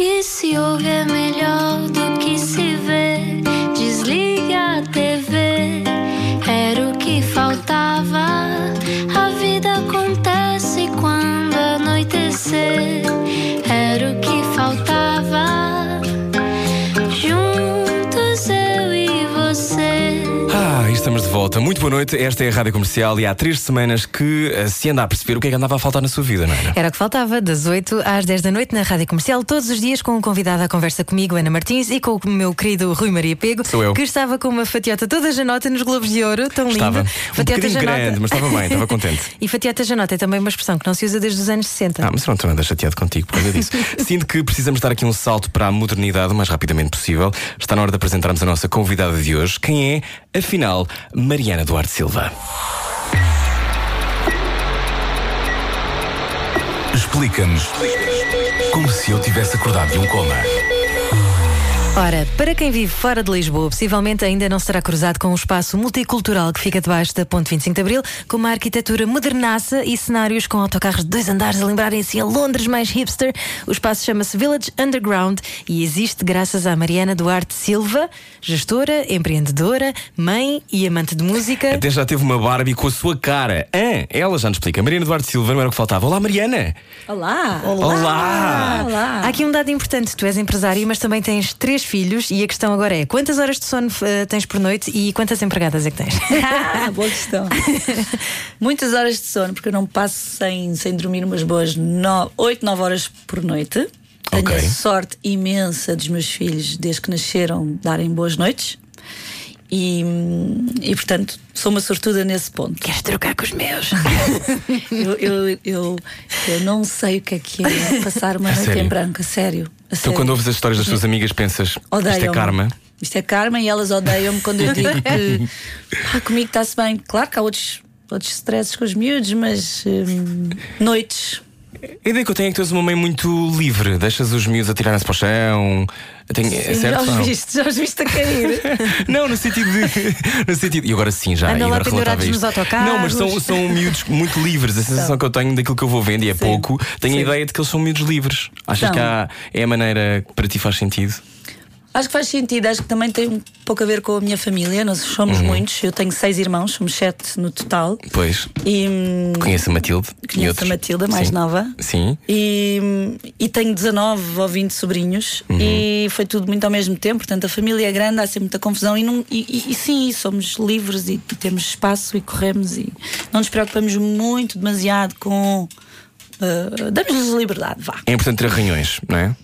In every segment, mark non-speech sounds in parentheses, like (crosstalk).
que se ouve é melhor volta. Muito boa noite. Esta é a Rádio Comercial e há três semanas que eh, se anda a perceber o que é que andava a faltar na sua vida, não era? Era o que faltava, das 8 às 10 da noite na Rádio Comercial, todos os dias com um convidado à conversa comigo, Ana Martins, e com o meu querido Rui Maria Pego, Sou eu. que estava com uma fatiota toda janota nos Globos de Ouro, tão lindo. Estava um Fatiota bocadinho grande, mas estava bem, estava contente. (laughs) E fatiota janota é também uma expressão que não se usa desde os anos 60. Ah, mas não anda chateado contigo por causa disso. (laughs) Sinto que precisamos dar aqui um salto para a modernidade o mais rapidamente possível. Está na hora de apresentarmos a nossa convidada de hoje. Quem é, afinal, Mariana Duarte Silva. Explica-nos como se eu tivesse acordado de um coma. Ora, para quem vive fora de Lisboa, possivelmente ainda não será cruzado com um espaço multicultural que fica debaixo da Ponte 25 de Abril, com uma arquitetura modernaça e cenários com autocarros de dois andares a lembrarem assim a Londres mais hipster. O espaço chama-se Village Underground e existe graças à Mariana Duarte Silva, gestora, empreendedora, mãe e amante de música. Até já teve uma Barbie com a sua cara. Ah, ela já nos explica. Mariana Duarte Silva não era o que faltava. Olá, Mariana. Olá! Olá. Olá! Há aqui um dado importante: tu és empresária, mas também tens três filhos, e a questão agora é: quantas horas de sono eh, tens por noite e quantas empregadas é que tens? Ah, (laughs) boa questão. (laughs) Muitas horas de sono, porque eu não passo sem, sem dormir umas boas 8, 9 horas por noite. Tenho Ok. a sorte imensa dos meus filhos, desde que nasceram, darem boas noites. E, e portanto, sou uma sortuda nesse ponto. Queres trocar com os meus? (laughs) Eu, eu, eu, eu não sei o que é que é passar uma noite em branco, a sério. A Então, sério. quando ouves as histórias das tuas amigas, pensas: isto é karma. Isto é karma e elas odeiam-me quando eu digo que (laughs) ah, comigo está-se bem. Claro que há outros, outros stresses com os miúdos, mas hum, noites. A ideia que eu tenho é que tu és uma mãe muito livre. Deixas os miúdos a tirarem-se para o chão. Tenho, é certo? já os viste, já os viste a cair. (laughs) Não, no sentido de. (laughs) No sentido, e agora sim, já. Andam lá pendurados nos autocarros. Não, mas são, são miúdos muito livres. A sensação que eu tenho daquilo que eu vou vendo, e é Sim. pouco, tenho a Sim. ideia de que eles são miúdos livres. Achas São. que há, é a maneira que para ti faz sentido? Acho que faz sentido, acho que também tem um pouco a ver com a minha família. Nós somos Uhum. muitos, eu tenho seis irmãos, somos sete no total. Pois. E hum, Conheço a Matilde. conheço a. Matilda, mais Sim. nova. Sim. E, hum, e tenho 19 ou 20 sobrinhos Uhum. e foi tudo muito ao mesmo tempo. Portanto, a família é grande, há sempre muita confusão e, não- e- e- e sim, somos livres e, e temos espaço e corremos e não nos preocupamos muito, demasiado com. Uh, Damos-lhes liberdade, vá. É importante ter arranhões, não é?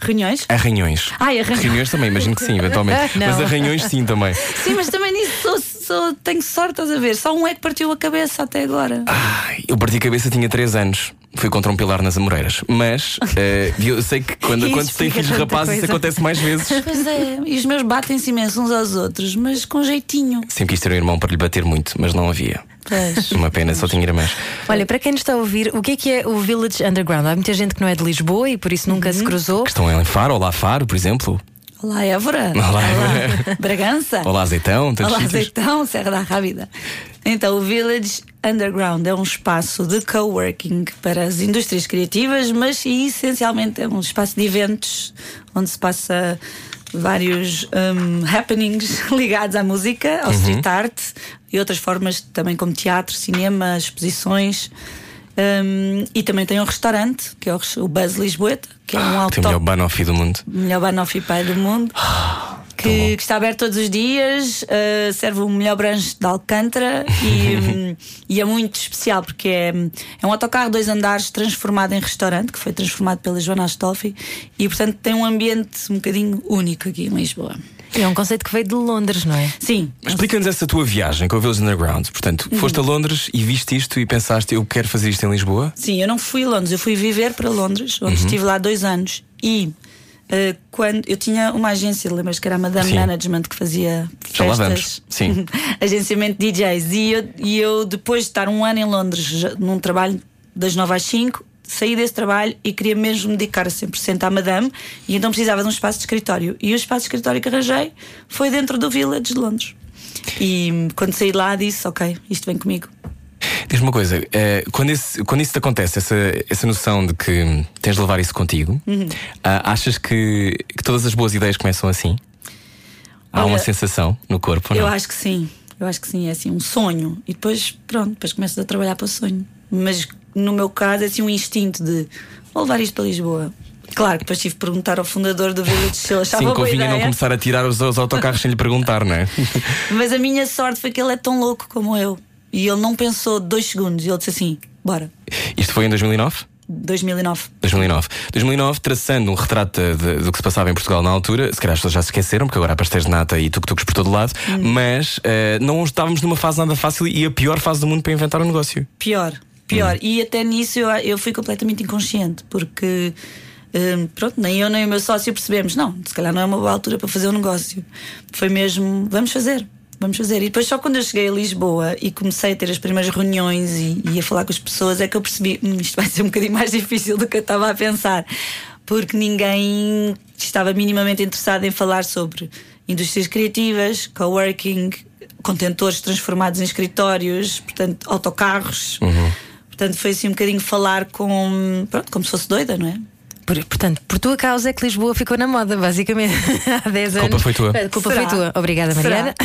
Reuniões? Arranhões. Ai, arranhões. Reuniões também, imagino que sim, eventualmente. (laughs) Não. Mas arranhões sim também. Sim, mas também nisso sou, sou- tenho sorte, estás a ver? Só um é que partiu a cabeça até agora. Ai, eu parti a cabeça, tinha 3 anos. Fui contra um pilar nas Amoreiras. Mas eh, eu sei que quando, Isso (laughs) quando se tem explica filhos tanta rapazes, isso coisa. acontece mais vezes. Pois é, e os meus batem-se imenso uns aos outros, mas com jeitinho. Sempre quis ter um irmão para lhe bater muito, mas não havia. Pois. Uma pena, só tinha irmãs. Olha, para quem nos está a ouvir, o que é que é o Village Underground? Há muita gente que não é de Lisboa e por isso nunca Uhum. se cruzou. Que estão em Faro, olá Faro, por exemplo. Olá, Évora. Olá, Évora. Bragança. Olá Azeitão, Olá, sítios. Azeitão, Serra da Rábida. Então, o Village Underground é um espaço de coworking para as indústrias criativas, mas essencialmente é um espaço de eventos onde se passa vários hum, happenings (laughs) ligados à música, ao street art e outras formas também como teatro, cinema, exposições. Hum, e também tem um restaurante, que é o Buzz Lisboeta, que é um Tem o melhor banoffee do mundo. melhor banoffee pai do mundo. Que, que está aberto todos os dias, uh, serve o melhor branche de Alcântara e, (laughs) e é muito especial porque é, é um autocarro dois andares transformado em restaurante, que foi transformado pela Joana Astolfi e portanto tem um ambiente um bocadinho único aqui em Lisboa. E é um conceito que veio de Londres, não é? Sim, Explica-nos essa tua viagem com o Village Underground. Portanto, Uhum. foste a Londres e viste isto e pensaste, eu quero fazer isto em Lisboa? Sim, eu não fui a Londres, eu fui viver para Londres, onde Uhum. estive lá dois anos. E eh, quando eu tinha uma agência, lembras que era a Madame Sim. Management que fazia Já lá vamos. festas, Sim. (laughs) agenciamento de DJs. E eu, e eu, depois de estar um ano em Londres, num trabalho das 9 às 5, saí desse trabalho e queria mesmo me dedicar a 100% à Madame. E então precisava de um espaço de escritório. E o espaço de escritório que arranjei foi dentro do Village de Londres. E quando saí lá disse: Ok, isto vem comigo. Diz-me uma coisa, eh, quando, esse- quando isso te acontece, essa, essa noção de que tens de levar isso contigo, Uhum. ah, achas que, que todas as boas ideias começam assim? Há Olha, uma sensação no corpo? Eu não? acho que sim. Eu acho que sim, é assim, um sonho. E depois, pronto, depois começas a trabalhar para o sonho. Mas no meu caso é assim um instinto de vou levar isto para Lisboa. Claro que depois tive de perguntar ao fundador do Village se ele achava Sim, convinha não começar a tirar os, os autocarros sem lhe perguntar, não é? (laughs) Mas a minha sorte foi que ele é tão louco como eu. E ele não pensou dois segundos. Ele disse assim: bora. Isto foi em 2009? 2009. 2009. 2009, traçando um retrato de- do que se passava em Portugal na altura, se calhar as pessoas já se esqueceram, porque agora há pastéis de nata e tuk-tuks por todo lado, Hum. mas eh, não estávamos numa fase nada fácil e a pior fase do mundo para inventar um negócio. Pior, pior. E até nisso eu, eu fui completamente inconsciente, porque hum, pronto, nem eu nem o meu sócio percebemos, não, se calhar não é uma boa altura para fazer um negócio. Foi mesmo, vamos fazer. Vamos fazer. E depois, só quando eu cheguei a Lisboa e comecei a ter as primeiras reuniões e, e a falar com as pessoas, é que eu percebi: "Hum, isto vai ser um bocadinho mais (laughs) difícil do que eu estava a pensar, porque ninguém estava minimamente interessado em falar sobre indústrias criativas, coworking, contentores transformados em escritórios, portanto, autocarros. Portanto, foi assim um bocadinho falar com. Pronto, como se fosse doida, não é? Por- portanto, por tua causa é que Lisboa ficou na moda, basicamente. (laughs) Há 10 A anos. culpa foi tua. A culpa Será? foi tua. Obrigada? Mariana. (laughs)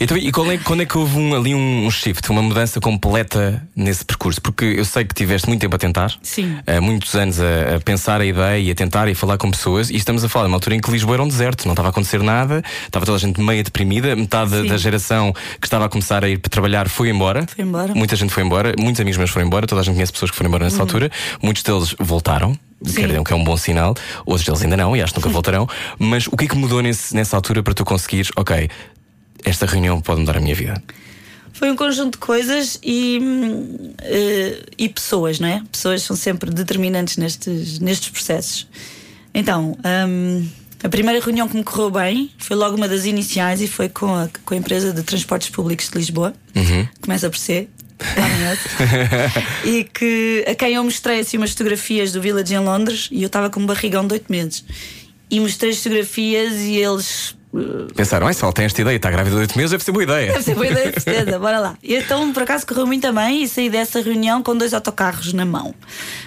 Então, e qual é, quando é que houve um- ali um, shift, uma mudança completa nesse percurso? Porque eu sei que tiveste muito tempo a tentar, Sim. há muitos anos a, a pensar a ideia e a tentar e a falar com pessoas, e estamos a falar de uma altura em que Lisboa era um deserto, não estava a acontecer nada, estava toda a gente meio deprimida, metade da- Sim. da geração que estava a começar a ir para trabalhar foi embora. Foi embora. Muita gente foi embora, muitos amigos meus foram embora, toda a gente conhece pessoas que foram embora nessa altura, muitos deles voltaram. Sim. Quer dizer, o que é um bom sinal, outros deles ainda não, e acho que nunca (laughs) voltarão. Mas o que é que mudou nesse- nessa altura para tu conseguires, ok, esta reunião pode mudar a minha vida? Foi um conjunto de coisas e, hum, eh, e pessoas, não é? Pessoas são sempre determinantes nestes, nestes processos. Então, hum, a primeira reunião que me correu bem foi logo uma das iniciais e foi com a, com a empresa de transportes públicos de Lisboa. Começa por C. (laughs) e que a quem eu mostrei assim umas fotografias do Village em Londres e eu estava com um barrigão de 8 meses. E mostrei as fotografias e eles eh, Pensaram, "Ai, ela tem esta ideia está grávida de 8 meses, deve ser boa ideia. Deve ser boa ideia, de certeza, bora lá. E então, por acaso, correu muito bem e saí dessa reunião com dois autocarros na mão.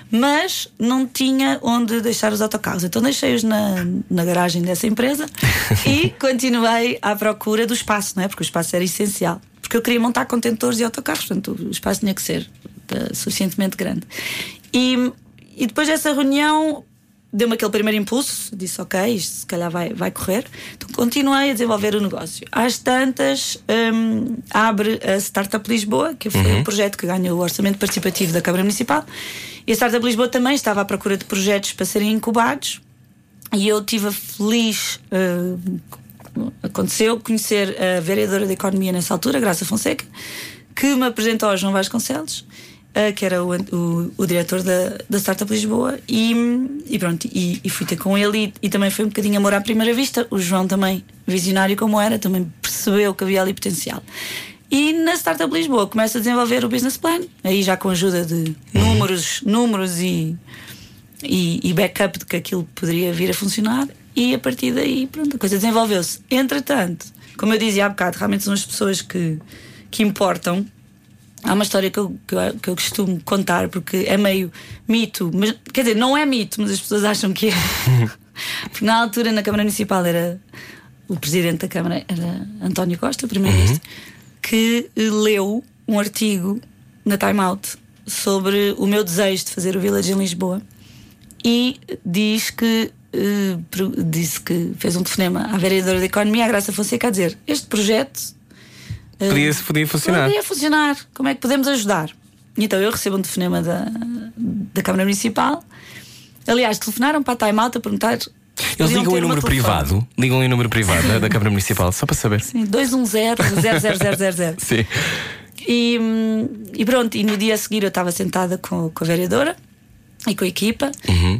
Mas não tinha onde deixar os autocarros. Então deixei-os na, na garagem dessa empresa (laughs) e continuei à procura do espaço, não é? Porque o espaço era essencial. Porque eu queria montar contentores e autocarros, portanto, o espaço tinha que ser eh, suficientemente grande. E, e depois dessa reunião deu-me aquele primeiro impulso, disse ok, isto se calhar vai, vai correr. Então continuei a desenvolver o negócio. Às tantas, hum, abre a Startup Lisboa, que foi um projeto que ganhou o orçamento participativo da Câmara Municipal. E a Startup Lisboa também estava à procura de projetos para serem incubados. E eu tive a feliz. hum, aconteceu conhecer a vereadora da Economia nessa altura, Graça Fonseca, que me apresentou ao João Vasconcelos, eh, que era o, o, o diretor da, da Startup Lisboa, e, e pronto, e, e fui ter com ele. E, e também foi um bocadinho amor à primeira vista. O João, também, visionário como era, também percebeu que havia ali potencial. E na Startup Lisboa começa a desenvolver o business plan, aí já com a ajuda de números, números e, e, e backup de que aquilo poderia vir a funcionar e a partir daí pronto, a coisa desenvolveu-se. Entretanto, como eu dizia há bocado, realmente são as pessoas que, que importam. Há uma história que eu, que, eu, que eu costumo contar porque é meio mito, mas quer dizer, não é mito, mas as pessoas acham que é. (laughs) porque na altura na Câmara Municipal era o presidente da Câmara era António Costa, o primeiro-ministro, que eh, leu um artigo na Time Out sobre o meu desejo de fazer o Village em Lisboa e diz que eh, pro- disse que fez um telefonema à vereadora da Economia, a Graça Fonseca, a dizer: Este projeto eh, Podia, podia funcionar. Podia funcionar. Como é que podemos ajudar? Então eu recebo um telefonema da, da Câmara Municipal. Aliás, telefonaram para a Time Out a perguntar. Eles ligam em número privado, ligam em número privado da, da Câmara Municipal, só para saber. Sim, 210-00000. (laughs) Sim. E, hum, e pronto, e no dia a seguir eu estava sentada com, com a vereadora e com a equipa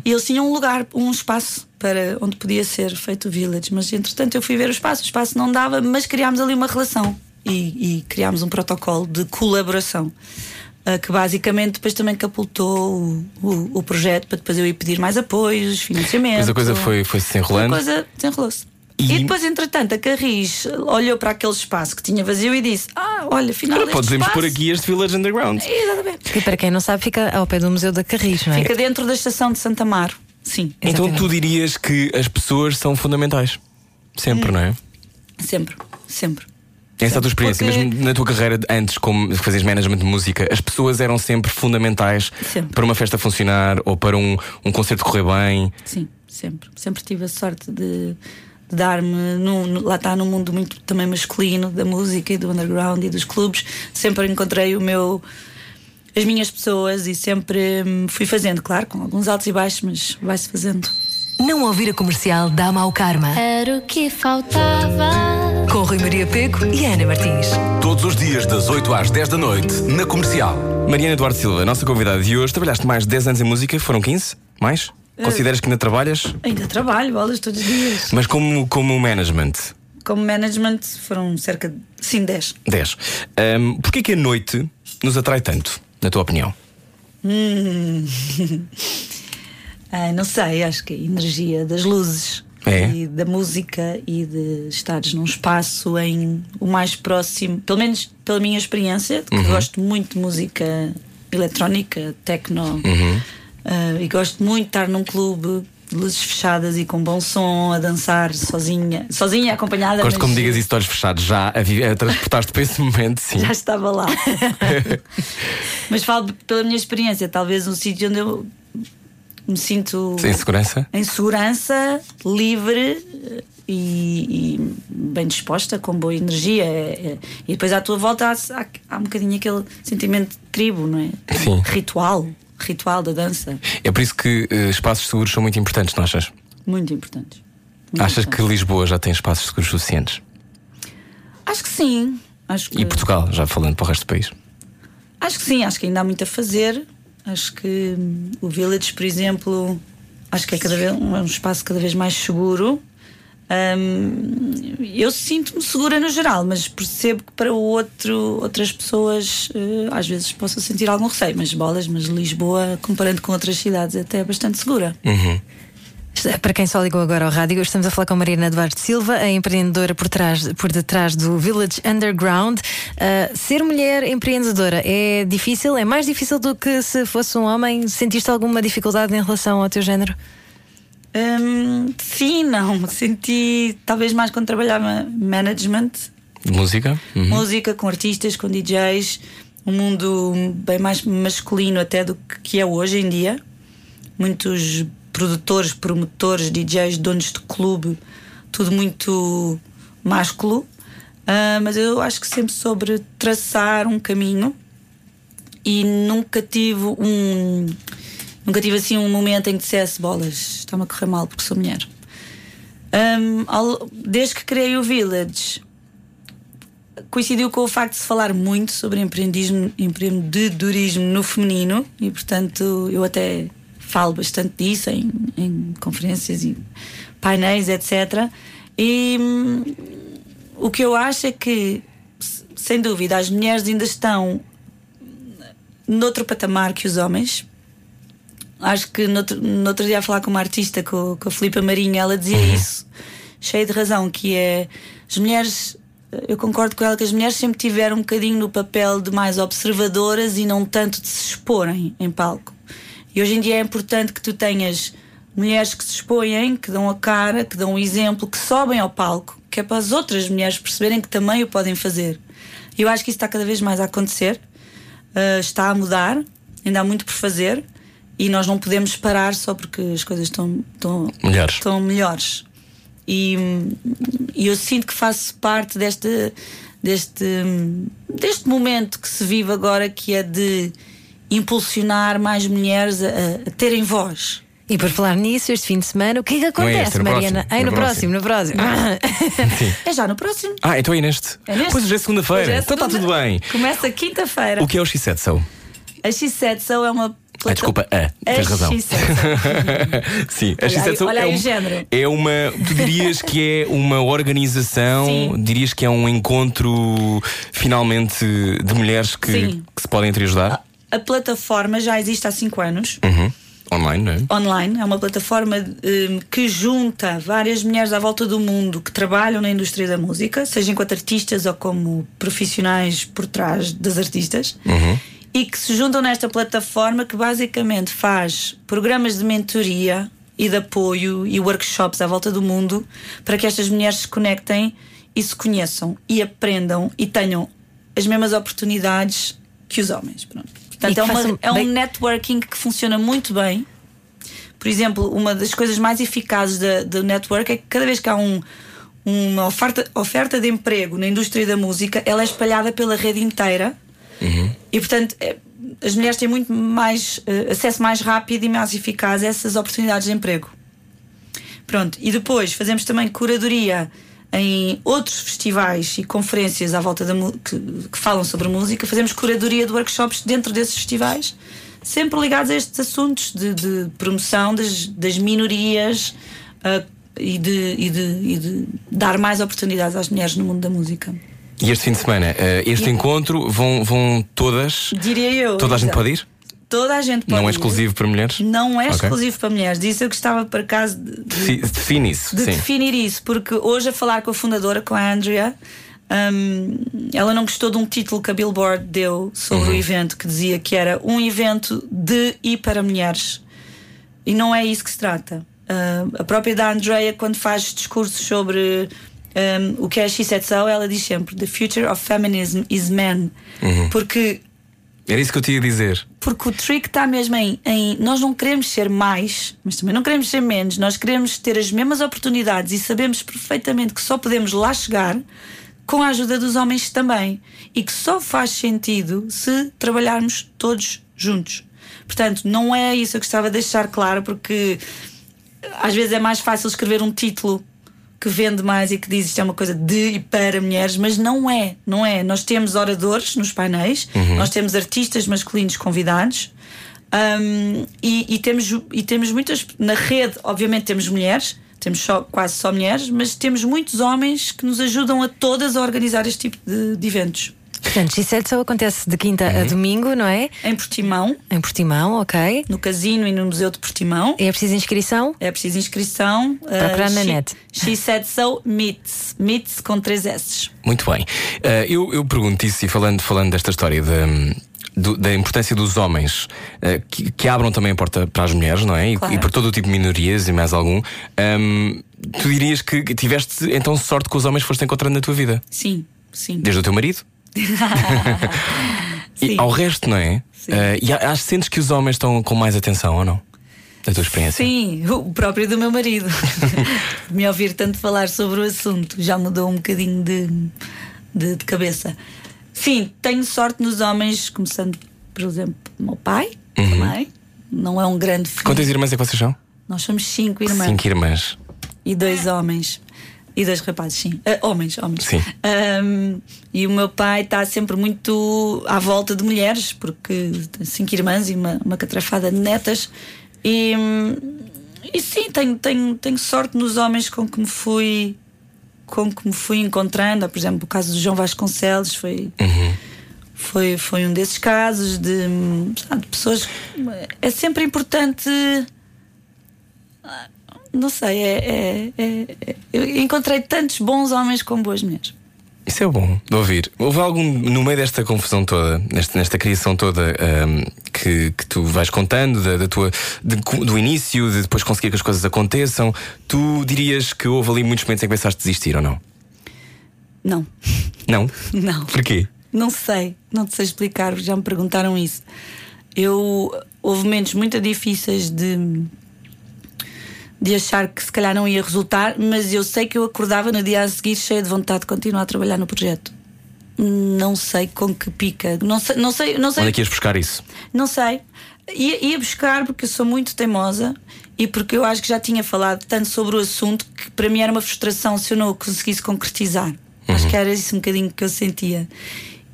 e eles tinham um lugar, um espaço para onde podia ser feito o village. Mas entretanto eu fui ver o espaço, o espaço não dava, mas criámos ali uma relação e, e criámos um protocolo de colaboração. ah, Que basicamente depois também capultou o, o, o projeto para depois eu ir pedir mais apoios, financiamento. Mas a coisa foi, foi se enrolando. A coisa desenrolou-se. E depois, entretanto, a Carris olhou para aquele espaço que tinha vazio e disse: Ah, olha, afinal. Agora podemos espaço... pôr aqui este Village Underground. Exatamente. E para quem não sabe, fica ao pé do Museu da Carris, não é? Fica dentro da estação de Santa Amaro. Sim, Então Exatamente. tu dirias que as pessoas são fundamentais. Sempre, não é? sempre, sempre. Essa é a tua experiência, Porque- mesmo na tua carreira de- antes, como fazias management de música, as pessoas eram sempre fundamentais Sempre. para uma festa funcionar ou para um, um concerto correr bem. Sim, sempre. Sempre tive a sorte de, de dar-me. lá está num mundo muito também masculino da música e do underground e dos clubes. Sempre encontrei o meu. As minhas pessoas e sempre hum, fui fazendo, claro, com alguns altos e baixos, mas vai-se fazendo. Não ouvir a comercial dá mau karma. Era o que faltava. Com Rui Maria Peco e Ana Martins. Todos os dias, das 8 às 10 da noite, na comercial. Mariana Eduardo Silva, nossa convidada de hoje, trabalhaste mais de 10 anos em música, foram 15? Mais? Consideras que ainda trabalhas? Ainda trabalho, bolas todos os dias. Mas como, como management? Como management foram cerca de. Sim, 10. 10. Um, Porquê que a noite nos atrai tanto, na tua opinião? Ai, (laughs) não sei, acho que a energia das luzes É? e da música e de estares num espaço em o mais próximo, pelo menos pela minha experiência, que gosto muito de música eletrónica, techno, ah, e gosto muito de estar num clube de luzes fechadas e com bom som, a dançar sozinha, sozinha acompanhada. Gosto mas como digas isso de olhos fechados, já a, a transportar-te para esse momento, sim. Já estava lá. (laughs) mas falo pela minha experiência, talvez um sítio onde eu me sinto Sem segurança? em segurança, livre eh, e, e bem disposta, com boa energia. É- é- E depois à tua volta há, há, há um bocadinho aquele sentimento de tribo, não é? Sim. Ritual, ritual da dança. É por isso que eh, espaços seguros são muito importantes, não achas? Muito importantes. Muito Achas que. Lisboa já tem espaços seguros suficientes? Acho que sim. Acho que, E Portugal, já falando para o resto do país? Acho que sim, acho que ainda há muito a fazer. Acho que hum, o Village, por exemplo, acho que é cada vez um, é um espaço cada vez mais seguro. Hum, eu sinto-me segura no geral, mas percebo que para o outro, outras pessoas eh, às vezes possa sentir algum receio, mas bolas, mas Lisboa, comparando com outras cidades, é até bastante segura. Para quem só ligou agora ao rádio, estamos a falar com a Mariana Eduardo Silva, a empreendedora por, trás, por detrás do Village Underground. Ah, ser mulher empreendedora é difícil? É mais difícil do que se fosse um homem? Sentiste alguma dificuldade em relação ao teu género? Hum, sim, não. Senti talvez mais quando trabalhava management, música? Uhum. música com artistas, com DJs, um mundo bem mais masculino até do que é hoje em dia. Muitos produtores, promotores, DJs, donos de clube, tudo muito másculo. Ah, mas eu acho que sempre sobre traçar um caminho e nunca tive um nunca tive assim um momento em que dissesse bolas, está-me a correr mal porque sou mulher. Hum, ao- desde que criei o Village coincidiu com o facto de se falar muito sobre empreendismo, empreendedorismo no feminino e portanto eu até falo bastante disso em, em conferências e painéis, etc. E hum, o que eu acho é que, sem dúvida, as mulheres ainda estão noutro patamar que os homens. Acho que no outro, no outro dia a falar com uma artista, com, com a Filipa Marinho, ela dizia isso, cheia de razão, que é as mulheres, eu concordo com ela que as mulheres sempre tiveram um bocadinho no papel de mais observadoras e não tanto de se exporem em palco. E hoje em dia é importante que tu tenhas mulheres que se expõem, que dão a cara, que dão um exemplo, que sobem ao palco, que é para as outras mulheres perceberem que também o podem fazer. E eu acho que isso está cada vez mais a acontecer, uh, está a mudar, ainda há muito por fazer e nós não podemos parar só porque as coisas estão, estão, Melhores. estão melhores. E, e eu sinto que faço parte deste, deste, deste momento que se vive agora, que é de impulsionar mais mulheres a, a terem voz. E por falar nisso, este fim de semana, o que é que acontece, este, no Mariana? próximo, Ai, no no próximo, no próximo. (laughs) É já no próximo. Ah, então é neste. É neste? Pois hoje é segunda-feira. é então está segunda- tudo bem. Começa quinta-feira. O que é o X7 Soul? A X7 Soul é uma. Ah, desculpa, a. A Tens razão. X7 Soul. (laughs) Sim, a Olha X7 aí- Soul olha é, aí um- é uma. Tu dirias que é uma organização, Sim. dirias que é um encontro finalmente de mulheres que, que se podem entreajudar? A plataforma já existe há 5 anos. Uhum. Online, não é? online, é uma plataforma hum, que junta várias mulheres à volta do mundo que trabalham na indústria da música, seja enquanto artistas ou como profissionais por trás das artistas, e que se juntam nesta plataforma que basicamente faz programas de mentoria e de apoio e workshops à volta do mundo para que estas mulheres se conectem e se conheçam e aprendam e tenham as mesmas oportunidades que os homens. Pronto. Portanto, é, uma- é um networking que funciona muito bem. Por exemplo, uma das coisas mais eficazes do network é que cada vez que há um- uma oferta, oferta de emprego na indústria da música, ela é espalhada pela rede inteira. E portanto, é- as mulheres têm muito mais eh, acesso mais rápido e mais eficaz a essas oportunidades de emprego. Pronto, e depois fazemos também curadoria em outros festivais e conferências à volta da que, que falam sobre música, fazemos curadoria de workshops dentro desses festivais, sempre ligados a estes assuntos de, de promoção das, das minorias ah, e, de, e, de, e de dar mais oportunidades às mulheres no mundo da música. E este fim de semana, eh, este encontro, vão, vão todas. Diria eu. Toda a gente exato. pode ir? Toda a gente pode Não é ir. exclusivo para mulheres? Não é Ok. exclusivo para mulheres. Disso eu gostava, por acaso, de, de- Defi- Define isso. de sim. definir isso, porque hoje a falar com a fundadora, com a Andrea, hum, ela não gostou de um título que a Billboard deu sobre o evento que dizia que era um evento de e para mulheres. E não é isso que se trata. Hum, a própria da Andrea, quando faz discursos sobre hum, o é a Said So, ela diz sempre: The future of feminism is men. Porque Era isso que eu te ia dizer. porque o trick está mesmo em, em nós não queremos ser mais, mas também não queremos ser menos. Nós queremos ter as mesmas oportunidades e sabemos perfeitamente que só podemos lá chegar com a ajuda dos homens também. E que só faz sentido se trabalharmos todos juntos. Portanto, não é isso que eu gostava de deixar claro, porque às vezes é mais fácil escrever um título que vende mais e que diz isto é uma coisa de e para mulheres, mas não é, não é. Nós temos oradores nos painéis, nós temos artistas masculinos convidados. hum, e, e temos, e temos muitas na rede, obviamente temos mulheres, temos só, quase só mulheres, mas temos muitos homens que nos ajudam a todas a organizar este tipo de, de eventos. Portanto, Gisele só acontece de quinta a domingo, não é? Em Portimão, Em Portimão, ok. no Casino e no Museu de Portimão. É preciso inscrição? É preciso inscrição. Procurar uh, na she, net. She said so, meets. Meets com três S. Muito bem. Eh, eu, eu pergunto isso e falando, falando desta história da, do- da importância dos homens eh, que, que abram também a porta para as mulheres, não é? E, Claro. e para todo o tipo de minorias e mais algum. Ahm, tu dirias que tiveste então sorte com os homens que foste encontrando na tua vida? Sim, sim. Desde o teu marido? (laughs) e ao resto, não é? Eh, e acho que sentes que os homens estão com mais atenção ou não? Da tua experiência? Sim, o próprio do meu marido. (laughs) Me ouvir tanto falar sobre o assunto já mudou um bocadinho de, de, de cabeça. Sim, tenho sorte nos homens, começando, por exemplo, o meu pai também. Não é um grande filho. Quantas irmãs é que vocês são? Nós somos cinco irmãs. Cinco irmãs. E dois homens. E dois rapazes, sim. Ah, homens, homens. Sim. Ahm, e o meu pai está sempre muito à volta de mulheres, porque tem cinco irmãs e uma, uma catrafada de netas. E, e sim, tenho, tenho, tenho sorte nos homens com que me fui com que me fui encontrando. Por exemplo, o caso do João Vasconcelos foi. Foi, foi um desses casos de, de pessoas. É sempre importante não sei, é, é- é- é- eu encontrei tantos bons homens com boas mulheres. Isso é bom de ouvir. Houve algum, no meio desta confusão toda, nesta, nesta criação toda ahm, que, que tu vais contando, da, da tua, de do início, de depois conseguir que as coisas aconteçam, tu dirias que houve ali muitos momentos em que pensaste desistir ou não? Não, Não? (laughs) não. Porquê? Não sei, não te sei explicar, já me perguntaram isso. Eu houve momentos muito difíceis de de achar que se calhar não ia resultar, mas eu sei que eu acordava no dia a seguir cheia de vontade de continuar a trabalhar no projeto. Não sei com que pica, não sei, não sei, não sei. Onde é que ias buscar isso? Não sei. Ia, ia buscar porque eu sou muito teimosa e porque eu acho que já tinha falado tanto sobre o assunto que para mim era uma frustração se eu não o conseguisse concretizar. Acho que era isso um bocadinho que eu sentia.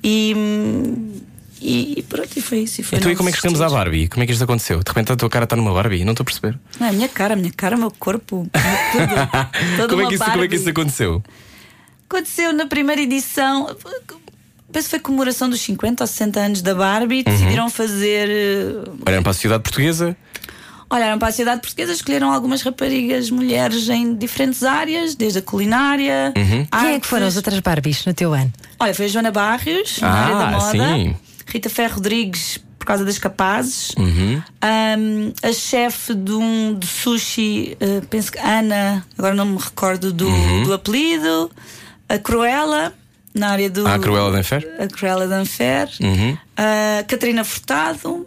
E, hum, e, e pronto, e foi isso. E foi Então não e como é que chegamos à. Barbie? Como é que isto aconteceu? De repente a tua cara está numa Barbie? Não estou a perceber. Não, é a minha cara, a minha cara, o meu corpo. Tudo. (laughs) Como, é que isso, como é que isso aconteceu? Aconteceu na primeira edição. Penso que foi comemoração dos 50 ou 60 anos da Barbie. Uhum. Decidiram fazer. eh, Olhando para a sociedade portuguesa, Olharam para a sociedade portuguesa, escolheram algumas raparigas, mulheres em diferentes áreas, desde a culinária. Uhum. Quem é que foram as outras Barbies no teu ano? Olha, foi a Joana Barrios, na Ah, área da moda. sim. Rita Ferro Rodrigues, por causa das capazes. Uhum. Ahm, a chefe de um de sushi, eh, penso que Ana, agora não me recordo do, Uhum. do apelido. A Cruella, na área do. Ah, a Cruella d'Enfer? A Cruella d'Enfer. Uhum. A Catarina Furtado.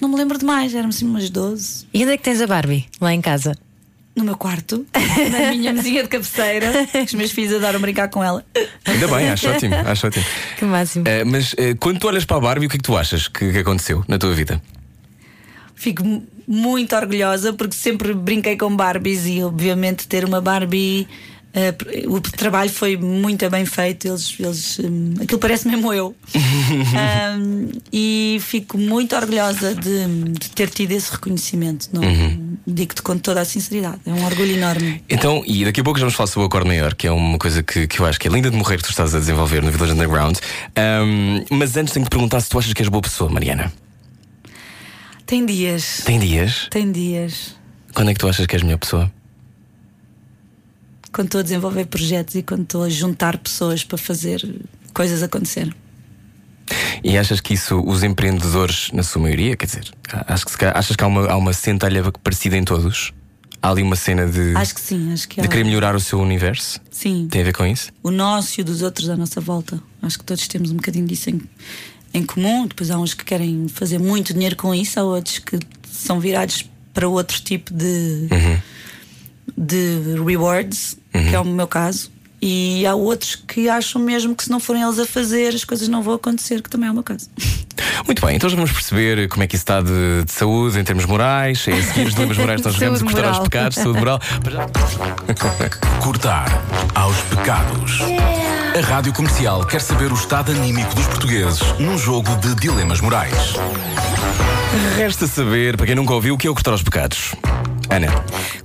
Não me lembro de mais, éramos assim umas 12. E onde é que tens a Barbie? Lá em casa. No meu quarto, na minha mesinha de cabeceira. Os meus filhos adoram brincar com ela. Ainda bem, acho ótimo, acho ótimo. Que máximo. Eh, mas eh, quando tu olhas para a Barbie, o que é que tu achas que, que aconteceu na tua vida? Fico mu- muito orgulhosa porque sempre brinquei com Barbies e, obviamente, ter uma Barbie. Eh, o trabalho foi muito bem feito, eles, eles, hum, aquilo parece mesmo eu. (laughs) Hum, e fico muito orgulhosa de, de ter tido esse reconhecimento. Não, Digo-te com toda a sinceridade, é um orgulho enorme. Então, e daqui a pouco já vamos falar sobre o Acorde Maior, que é uma coisa que, que eu acho que é linda de morrer que tu estás a desenvolver no Village Underground. Ahm, mas antes tenho que perguntar se tu achas que és boa pessoa, Mariana. Tem dias, Tem dias? tem dias. Quando é que tu achas que és melhor pessoa? Quando estou a desenvolver projetos e quando estou a juntar pessoas para fazer coisas acontecer. E achas que isso, os empreendedores, na sua maioria, quer dizer, acho que achas que há uma, há uma centelha parecida em todos? Há ali uma cena de, Acho que sim, acho que de há- querer melhorar o seu universo? Sim. Tem a ver com isso? o nosso e o dos outros à nossa volta. Acho que todos temos um bocadinho disso em, em comum. Depois há uns que querem fazer muito dinheiro com isso, há outros que são virados para outro tipo de, de rewards, que é o meu caso. E há outros que acham mesmo que se não forem eles a fazer, as coisas não vão acontecer, que também é meu caso. Muito bem, então já vamos perceber como é que isso está de, de saúde em termos morais. A seguir os dilemas morais que nós (laughs) jogamos cortar aos moral. pecados, saúde moral. (laughs) Cortar aos pecados. A Rádio Comercial quer saber o estado anímico dos portugueses num jogo de dilemas morais. Resta saber, para quem nunca ouviu, o que é o cortar aos pecados. Ana,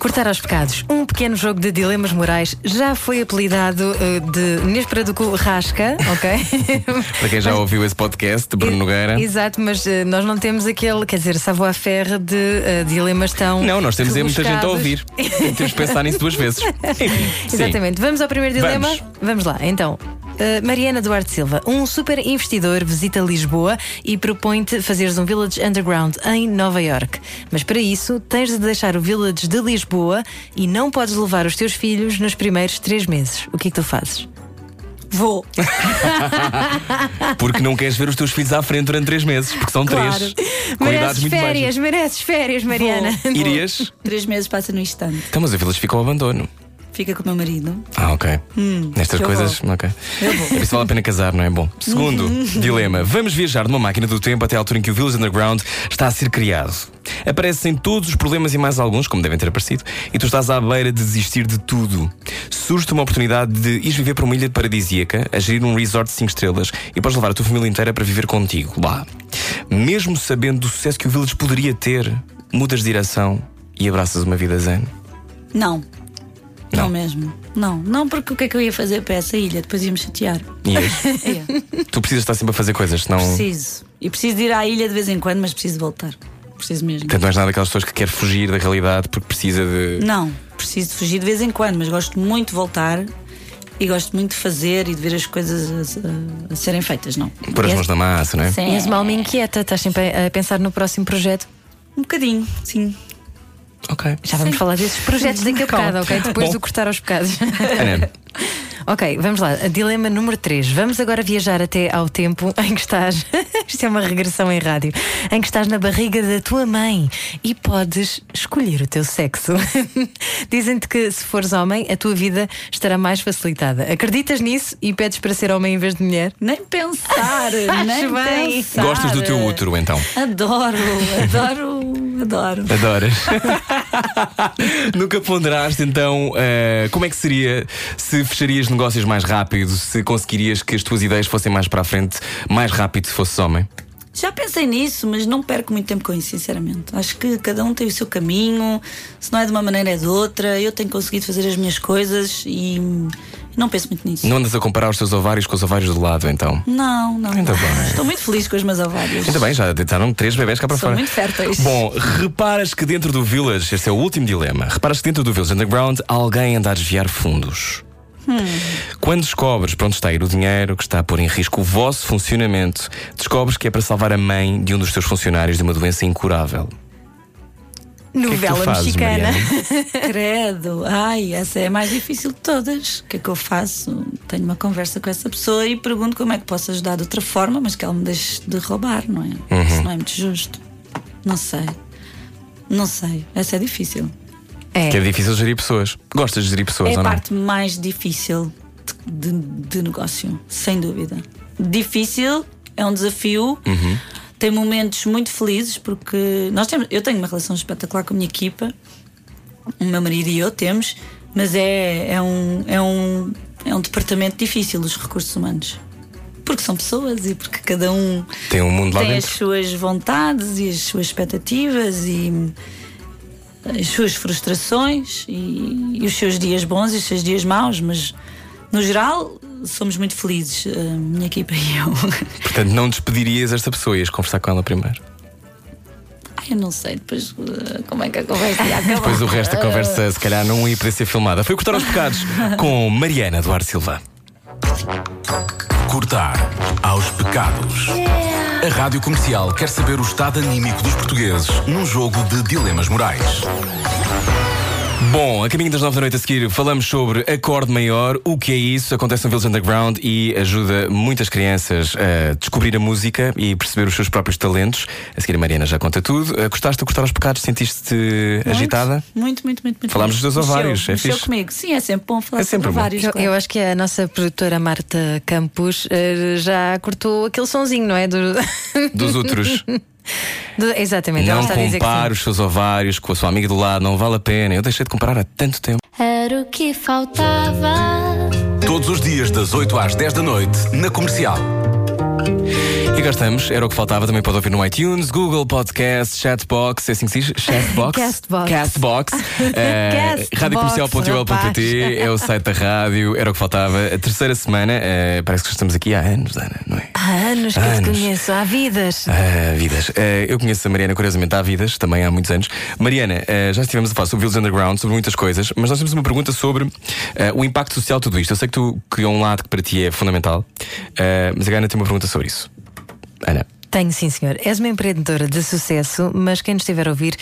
Cortar aos pecados. Um pequeno jogo de dilemas morais já foi apelidado eh, de do Rasca, ok? (laughs) para quem já ouviu esse podcast de Bruno Nogueira. Exato, mas eh, nós não temos aquele, quer dizer, savoir faire de eh, dilemas tão. Não, nós temos muita gente a ouvir. (laughs) temos que pensar nisso duas vezes. (laughs) Enfim. Exatamente. Vamos ao primeiro dilema? Vamos. lá, então. Uh, Mariana Duarte Silva, um super investidor visita Lisboa e propõe-te fazeres um Village Underground em Nova York. Mas para isso tens de deixar o Village de Lisboa e não podes levar os teus filhos nos primeiros três meses. O que é que tu fazes? Vou. (laughs) Porque não queres ver os teus filhos à frente durante três meses, porque são Claro. três. Com Mereces férias, mereces férias, Mariana. Vou. Irias? Três meses passa no instante. Então, mas a Village ficou ao abandono. Fica com o meu marido. Ah, ok. Nestas eu coisas, ok. É por isso vale a pena casar, não é? Bom. Segundo dilema: vamos viajar numa máquina do tempo até à altura em que o Village Underground está a ser criado. Aparecem todos os problemas e mais alguns, como devem ter aparecido, e tu estás à beira de desistir de tudo. Surge-te uma oportunidade de ires viver para uma ilha paradisíaca, a gerir um resort de 5 estrelas, e podes levar a tua família inteira para viver contigo lá. Mesmo sabendo do sucesso que o Village poderia ter, mudas de direção e abraças uma vida zen. Não. Não. Não, mesmo. Não, não, porque o que é que eu ia fazer para essa ilha? Depois ia-me chatear. Ias. (laughs) É, tu precisas estar sempre a fazer coisas, senão. preciso. E preciso de ir à ilha de vez em quando, mas preciso voltar. Preciso mesmo. Portanto, não és nada daquelas pessoas que quer fugir da realidade porque precisa de. Não, preciso de fugir de vez em quando, mas gosto muito de voltar e gosto muito de fazer e de ver as coisas a, a- serem feitas, não. pôr as E mãos na massa, não é? Sim. És uma alma inquieta, estás sempre a pensar no próximo projeto. Um bocadinho, sim. Ok. Já vamos falar desses projetos daqui a bocado, ok? Depois Bom. do cortar aos pecados. Ana, (laughs) ok, vamos lá. Dilema número 3. Vamos agora viajar até ao tempo (laughs) em que estás. (laughs) Isto é uma regressão em rádio. Em que estás na barriga da tua mãe e podes escolher o teu sexo. (laughs) Dizem-te que se fores homem, a tua vida estará mais facilitada. Acreditas nisso e pedes para ser homem em vez de mulher? Nem pensar, nem bem. pensar. gostas do teu útero então? Adoro, adoro, adoro. Adoras. Nunca ponderaste então eh, como é que seria se fecharias negócios mais rápido, se conseguirias que as tuas ideias fossem mais para a frente mais rápido se fosses homem? Já pensei nisso, mas não perco muito tempo com isso, sinceramente. Acho que cada um tem o seu caminho, se não é de uma maneira é de outra. Eu tenho conseguido fazer as minhas coisas e, Não penso muito nisso. Não andas a comparar os teus ovários com os ovários do lado, então. Não, não. Ainda bem. (laughs) Estou muito feliz com os meus ovários. Ainda bem, já deitaram três bebés cá para São fora. muito férteis. Bom, reparas que dentro do Village, este é o último dilema. Reparas que dentro do Village Underground alguém anda a desviar fundos. Quando descobres para onde está a ir o dinheiro que está a pôr em risco o vosso funcionamento, descobres que é para salvar a mãe de um dos teus funcionários de uma doença incurável. O que é que Novela fazes, mexicana. (laughs) Credo, ai, essa é a mais difícil de todas. O que é que eu faço? Tenho uma conversa com essa pessoa e pergunto como é que posso ajudar de outra forma, mas que ela me deixe de roubar, não é? Uhum. Isso não é muito justo. Não sei. Não sei. Essa é difícil. É. Que é difícil gerir pessoas. Gostas de gerir pessoas É a ou não? parte mais difícil de, de- negócio, sem dúvida. Difícil, é um desafio. Uhum. Tem momentos muito felizes porque nós temos, eu tenho uma relação espetacular com a minha equipa, o meu marido e eu temos, mas é, é, um, é, um, é um departamento difícil, os recursos humanos. Porque são pessoas e porque cada um Tem um mundo lá tem as suas vontades e as suas expectativas e as suas frustrações e, e os seus dias bons e os seus dias maus, mas no geral somos muito felizes, a minha equipa e eu. (laughs) Portanto, não despedirias esta pessoa, ias conversar com ela primeiro. Ai, eu não sei depois uh, como é que a conversa ia acabar. Depois o resto da conversa, se calhar, não ia poder ser filmada. Foi cortar os pecados com Mariana Duarte Silva. Cortar aos pecados. A Rádio Comercial quer saber o estado anímico dos portugueses num jogo de dilemas morais. Bom, a caminho das nove da noite a seguir falamos sobre acorde maior, o que é isso, acontece no Village Underground e ajuda muitas crianças a descobrir a música e perceber os seus próprios talentos. A seguir a Mariana já conta tudo. Uh, Gostaste de cortar os pecados? Sentiste-te agitada? Muito, muito, muito. muito Falámos dos teus Mexeu, ovários, é fixe. comigo. Sim, é sempre bom falar É sempre sobre ovários. Eu, claro. eu acho que a nossa produtora Marta Campos eh, já cortou aquele sonzinho, não é? Do, Dos outros. (laughs) exatamente, não está a dizer que sim. compare os seus ovários com a sua amiga do lado, não vale a pena. Eu deixei de comparar há tanto tempo. Era o que faltava. Todos os dias das 8 às 10 da noite na Comercial. E cá estamos, era o que faltava. Também pode ouvir no iTunes, Google Podcast, Chatbox, é assim que se diz? (laughs) Chatbox? Castbox. Castbox. (laughs) Eh, Castbox, Radiocomercial.ol.pt é o site da rádio, era o que faltava. A terceira semana, eh, parece que já estamos aqui há anos, Ana, não é? Há anos que eu te Anos. conheço, há vidas. Ah, vidas. Eh, eu conheço a Mariana, curiosamente, há vidas, também há muitos anos. Mariana, eh, já estivemos a falar sobre Village Underground, sobre muitas coisas, mas nós temos uma pergunta sobre eh, o impacto social de tudo isto. Eu sei que tu criou um lado que para ti é fundamental, mas a Ana tem uma pergunta sobre isso. Ana. Tenho, sim, senhor. És uma empreendedora de sucesso, mas quem nos estiver a ouvir,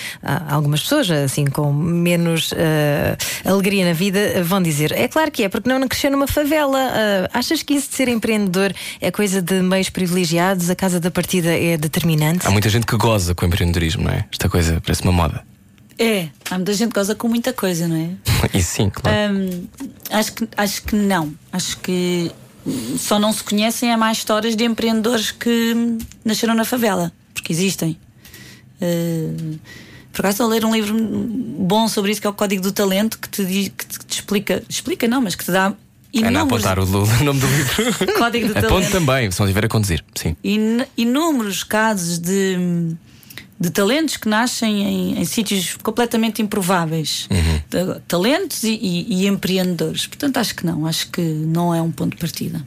algumas pessoas, assim, com menos eh, alegria na vida, vão dizer: é claro que é, porque não crescer numa favela. Ah, achas que isso de ser empreendedor é coisa de meios privilegiados? A casa da partida é determinante? Há muita gente que goza com o empreendedorismo, não é? Esta coisa parece uma moda. É, há muita gente que goza com muita coisa, não é? Isso (laughs) sim, claro. Hum, acho, que, acho que não. Acho que só não se conhecem há mais histórias de empreendedores que nasceram na favela, porque existem. Uh, por acaso, estou a ler um livro bom sobre isso, que é o Código do Talento, que te, diz, que te, te explica, explica não, mas que te dá Ana, inúmeros, apontar o, o nome do livro. (laughs) Código do Aponte também, se não estiver a conduzir. Sim. in- inúmeros casos de, de talentos que nascem em, em sítios completamente improváveis. De- talentos e, e- e empreendedores. Portanto, acho que não. Acho que não é um ponto de partida.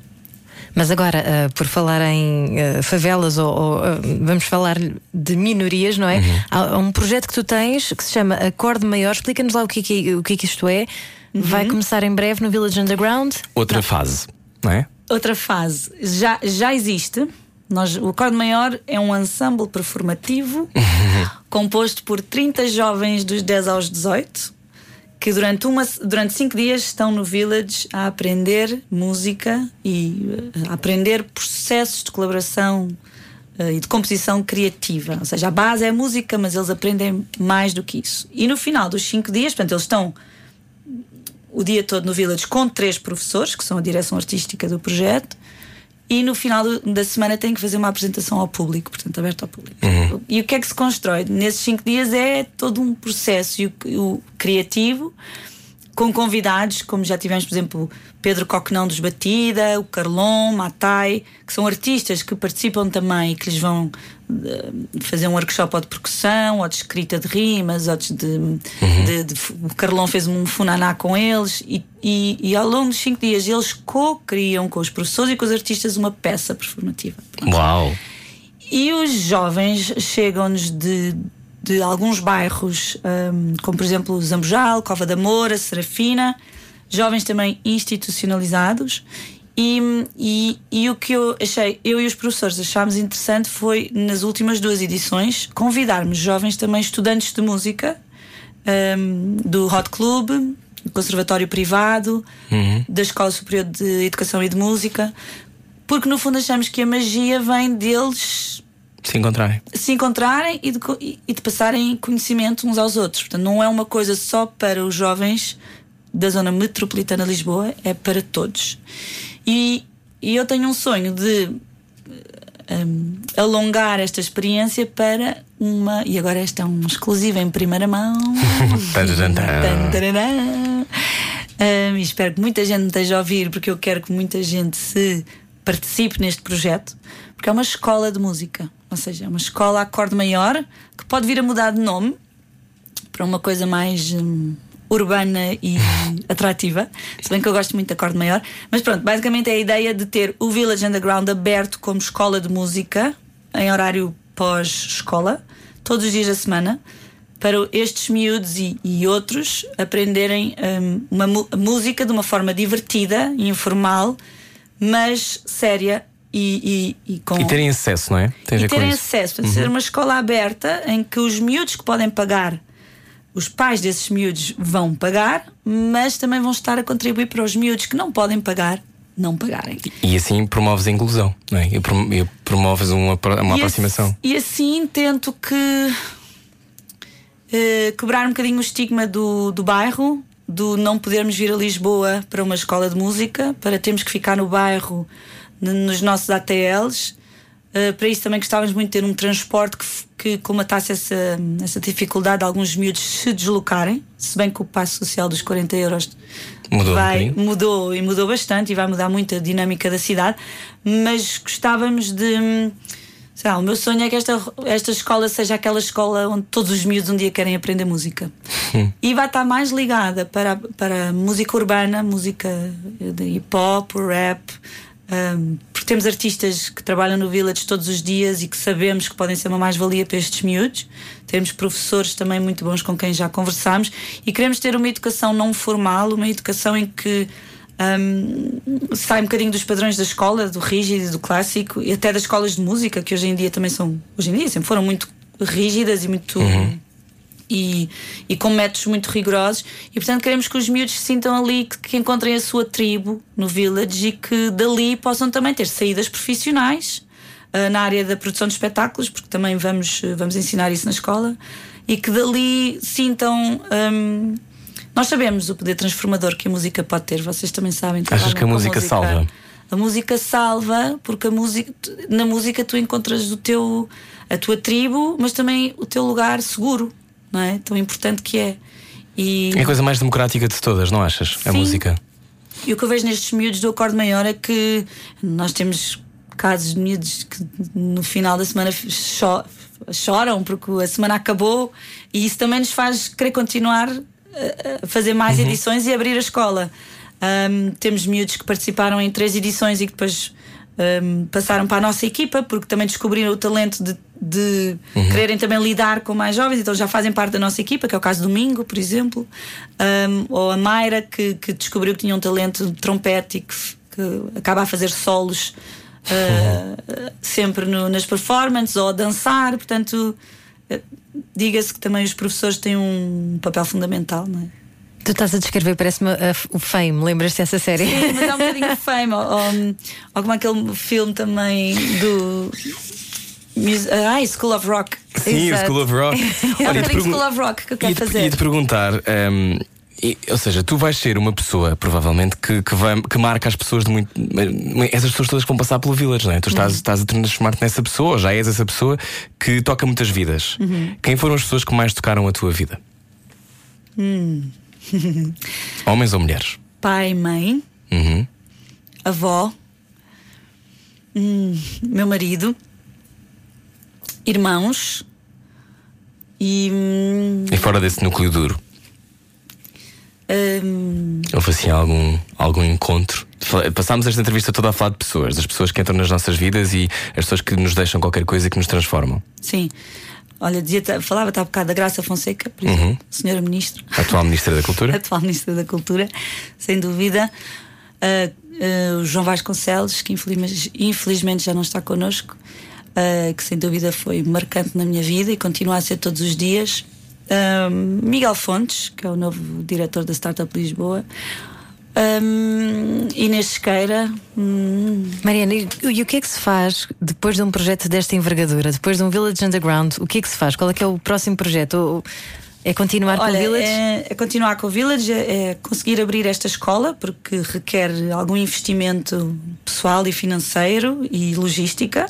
Mas agora, ah, por falar em ah, favelas, ou, ou, ah, vamos falar de minorias, não é? Há, há um projeto que tu tens que se chama Acorde Maior. Explica-nos lá o que é que, o que, é que isto é. Vai começar em breve no Village Underground. Outra fase, não é? Outra fase. Já, já existe. Nós, o Acorde Maior é um ensemble performativo (laughs) composto por 30 jovens dos 10 aos 18 que durante, uma, durante cinco dias estão no Village a aprender música e eh, a aprender processos de colaboração eh, e de composição criativa. Ou seja, a base é a música, mas eles aprendem mais do que isso. E no final dos cinco dias, portanto, eles estão o dia todo no Village com três professores, que são a direção artística do projeto, e no final da semana têm que fazer uma apresentação ao público, portanto, aberto ao público. E o que é que se constrói? Nesses cinco dias é todo um processo e o, o criativo com convidados, como já tivemos, por exemplo, Pedro Coquenão dos Batida, o Carlon, Matai, que são artistas que participam também e que lhes vão uh, fazer um workshop ou de percussão, ou de escrita de rimas, ou de. Uhum. de, de o Carlon fez um funaná com eles e, e, e ao longo dos cinco dias eles co-criam com os professores e com os artistas uma peça performativa. Uau! E os jovens chegam-nos de, de alguns bairros, um, como por exemplo Zambojal, Cova da Moura, Serafina, jovens também institucionalizados. E, e, e, o que eu achei, eu e os professores achámos interessante foi, nas últimas duas edições, convidarmos jovens também estudantes de música um, do Hot Club, do Conservatório Privado, Uhum. da Escola Superior de Educação e de Música, porque no fundo achamos que a magia vem deles Se encontrarem. se encontrarem e de, e de passarem conhecimento uns aos outros. Portanto, não é uma coisa só para os jovens da zona metropolitana de Lisboa, é para todos. E, e eu tenho um sonho de eh, um, alongar esta experiência para uma. E agora esta é um exclusivo em primeira mão. (laughs) Um, espero que muita gente me esteja a ouvir, porque eu quero que muita gente se participe neste projeto, porque é uma escola de música, ou seja, é uma escola a acorde maior que pode vir a mudar de nome para uma coisa mais hum, urbana e (laughs) atrativa. Se bem que eu gosto muito de acorde maior, mas pronto, basicamente é a ideia de ter o Village Underground aberto como escola de música em horário pós-escola, todos os dias da semana para estes miúdos e, e outros aprenderem hum, uma música de uma forma divertida e informal, mas séria e, e, e com. E terem acesso, não é? Tem a ver e com terem. Uhum. acesso. Portanto, ser uma escola aberta em que os miúdos que podem pagar, os pais desses miúdos vão pagar, mas também vão estar a contribuir para os miúdos que não podem pagar, não pagarem. E assim promoves a inclusão, não é? E prom- promoves uma, uma E aproximação. ass- E assim tento que eh, quebrar um bocadinho o estigma do, do bairro, do não podermos vir a Lisboa para uma escola de música, para termos que ficar no bairro, nos nossos ATLs. Eh, para isso também gostávamos muito de ter um transporte que, que colmatasse essa, essa dificuldade de alguns miúdos se deslocarem, se bem que o passo social dos 40 euros Mudou um vai, bocadinho. mudou e mudou bastante e vai mudar muito a dinâmica da cidade, mas gostávamos de. Hum, Sei lá, o meu sonho é que esta, esta escola seja aquela escola onde todos os miúdos um dia querem aprender música. E vai estar mais ligada para, para música urbana, música de hip hop, rap. hum, porque temos artistas que trabalham no Village todos os dias e que sabemos que podem ser uma mais-valia para estes miúdos. Temos professores também muito bons com quem já conversamos e queremos ter uma educação não formal, uma educação em que hum, sai um bocadinho dos padrões da escola, do rígido, do clássico e até das escolas de música, que hoje em dia também são, hoje em dia sempre foram muito rígidas e muito. E, e com métodos muito rigorosos, e portanto queremos que os miúdos se sintam ali, que, que encontrem a sua tribo no village e que dali possam também ter saídas profissionais ah, na área da produção de espetáculos, porque também vamos, vamos ensinar isso na escola, e que dali sintam. hum, nós sabemos o poder transformador que a música pode ter, vocês também sabem. Achas que a com música salva? A música salva, porque a música, na música tu encontras o teu, a tua tribo, mas também o teu lugar seguro, não é? Tão importante que é. E, É a coisa mais democrática de todas, não achas? A Sim. música. e o que eu vejo nestes miúdos do acorde maior é que nós temos casos de miúdos que no final da semana cho- choram porque a semana acabou e isso também nos faz querer continuar a- a fazer mais edições e abrir a escola. Ahm, temos miúdos que participaram em três edições e que depois ahm, passaram para a nossa equipa porque também descobriram o talento de, de quererem também lidar com mais jovens, então já fazem parte da nossa equipa, que é o caso do Domingo, por exemplo, Ahm, ou a Mayra, que, que descobriu que tinha um talento de trompete e que, que acaba a fazer solos ah, sempre no- nas performances ou a dançar, portanto. Diga-se que também os professores têm um papel fundamental, não é? Tu estás a descrever, parece-me o Fame, lembras-te dessa série? Sim, mas é um bocadinho de (laughs) fame. Ou, ou, ou como aquele filme também do. Ah, Ai, School of Rock. Sim, o Exato. School of Rock. (laughs) É um Olha, e te bocadinho pergun- School of Rock que eu quero fazer. Ia-te perguntar. hum, e- ou seja, tu vais ser uma pessoa, provavelmente, que, que, vai, que marca as pessoas de muito. Essas pessoas todas que vão passar pelo Village, não é? Tu Uhum. estás, estás a transformar-te nessa pessoa, já és essa pessoa que toca muitas vidas. Uhum. Quem foram as pessoas que mais tocaram a tua vida? Homens ou mulheres? pai, mãe, Uhum. avó, hum, meu marido, irmãos e. hum, E fora desse núcleo duro? Hum, Houve assim algum, algum encontro? Passámos esta entrevista toda a falar de pessoas, das pessoas que entram nas nossas vidas e as pessoas que nos deixam qualquer coisa e que nos transformam. sim. Olha, dizia, falava-te há bocado da Graça Fonseca, por exemplo, senhora Ministra. Atual Ministra da Cultura? (laughs) atual Ministra da Cultura, sem dúvida. Ah, o João Vasconcelos, que infelizmente, infelizmente já não está connosco, ah, que sem dúvida foi marcante na minha vida e continua a ser todos os dias. Ah, Miguel Fontes, que é o novo diretor da Startup Lisboa. Um, Inês Sequeira, hum, Mariana, e, e o que é que se faz depois de um projeto desta envergadura, depois de um Village Underground? O que é que se faz? Qual é que é o próximo projeto? É continuar com o Olha, Village? é, é continuar com o Village, é, é conseguir abrir esta escola, porque requer algum investimento pessoal e financeiro e logística.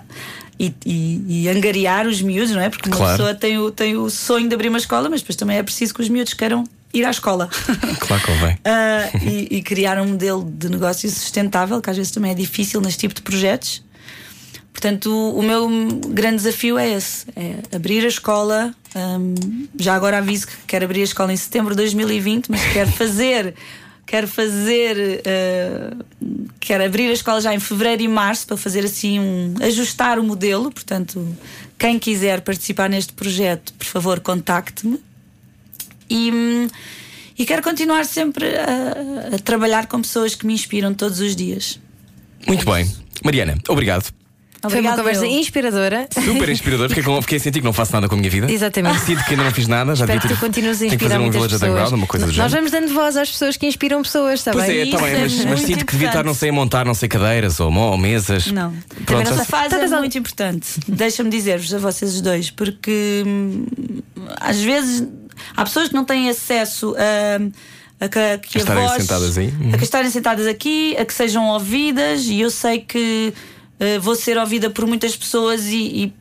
E, e- e angariar os miúdos, não é? Porque uma Claro. pessoa tem o, tem o sonho de abrir uma escola, mas depois também é preciso que os miúdos queiram ir à escola. (laughs) Claro que convém. Ah, e, e criar um modelo de negócio sustentável, que às vezes também é difícil neste tipo de projetos. Portanto, o, o meu grande desafio é esse: é abrir a escola. hum, já agora aviso que quero abrir a escola em setembro de 2020, mas quero (laughs) fazer. Quero fazer. ah, quero abrir a escola já em fevereiro e março para fazer assim um. ajustar o modelo. Portanto, quem quiser participar neste projeto, por favor, contacte-me. E, e quero continuar sempre a, a trabalhar com pessoas que me inspiram todos os dias. Muito bem. Mariana, obrigado. Foi uma conversa eu. inspiradora. Super inspirador. Fiquei, com, fiquei a sentir que não faço nada com a minha vida. Exatamente. Sinto que ainda não fiz nada. Já Espero que tu ter- continues a Tenho que inspirar fazer um muitas Village pessoas. Underground, uma coisa do Nós género. vamos dando voz às pessoas que inspiram pessoas, está Pois bem? é, tá Isso bem, é mas, mas muito sinto que devia estar, não sei, a montar, não sei, cadeiras ou, mo- ou mesas. Não. Pronto, Também não já sei- Essa fase Todas é as- muito importante. Deixa-me dizer-vos a vocês os dois, porque hum, às vezes há pessoas que não têm acesso a. A que, que A a estarem voz- sentadas aí. Uhum. A que estarem sentadas aqui, a que sejam ouvidas, e eu sei que eh, vou ser ouvida por muitas pessoas e, e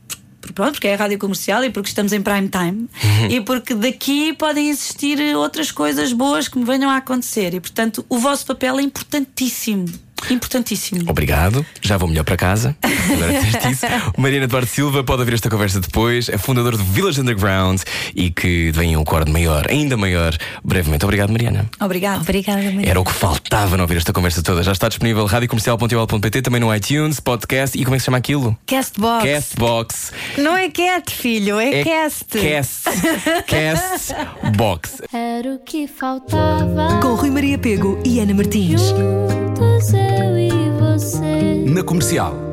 pronto, porque é a rádio comercial e porque estamos em prime time Uhum. e porque daqui podem existir outras coisas boas que me venham a acontecer e portanto o vosso papel é importantíssimo importantíssimo Obrigado, já vou melhor para casa. Agora isso. (laughs) Mariana Eduardo Silva pode ouvir esta conversa depois, é fundador do Village Underground e que venha um acorde maior, ainda maior, brevemente. Obrigado, Mariana. obrigado Obrigada, Mariana. Era o que faltava não ouvir esta conversa toda. Já está disponível radiocomercial.pt, também no iTunes, podcast e como é que se chama aquilo? Castbox. Castbox. Não é cat, filho, é, cast. Cast. Castbox. Era o que faltava. Com Rui Maria Pego e Ana Martins. Juntos eu e você. Na comercial.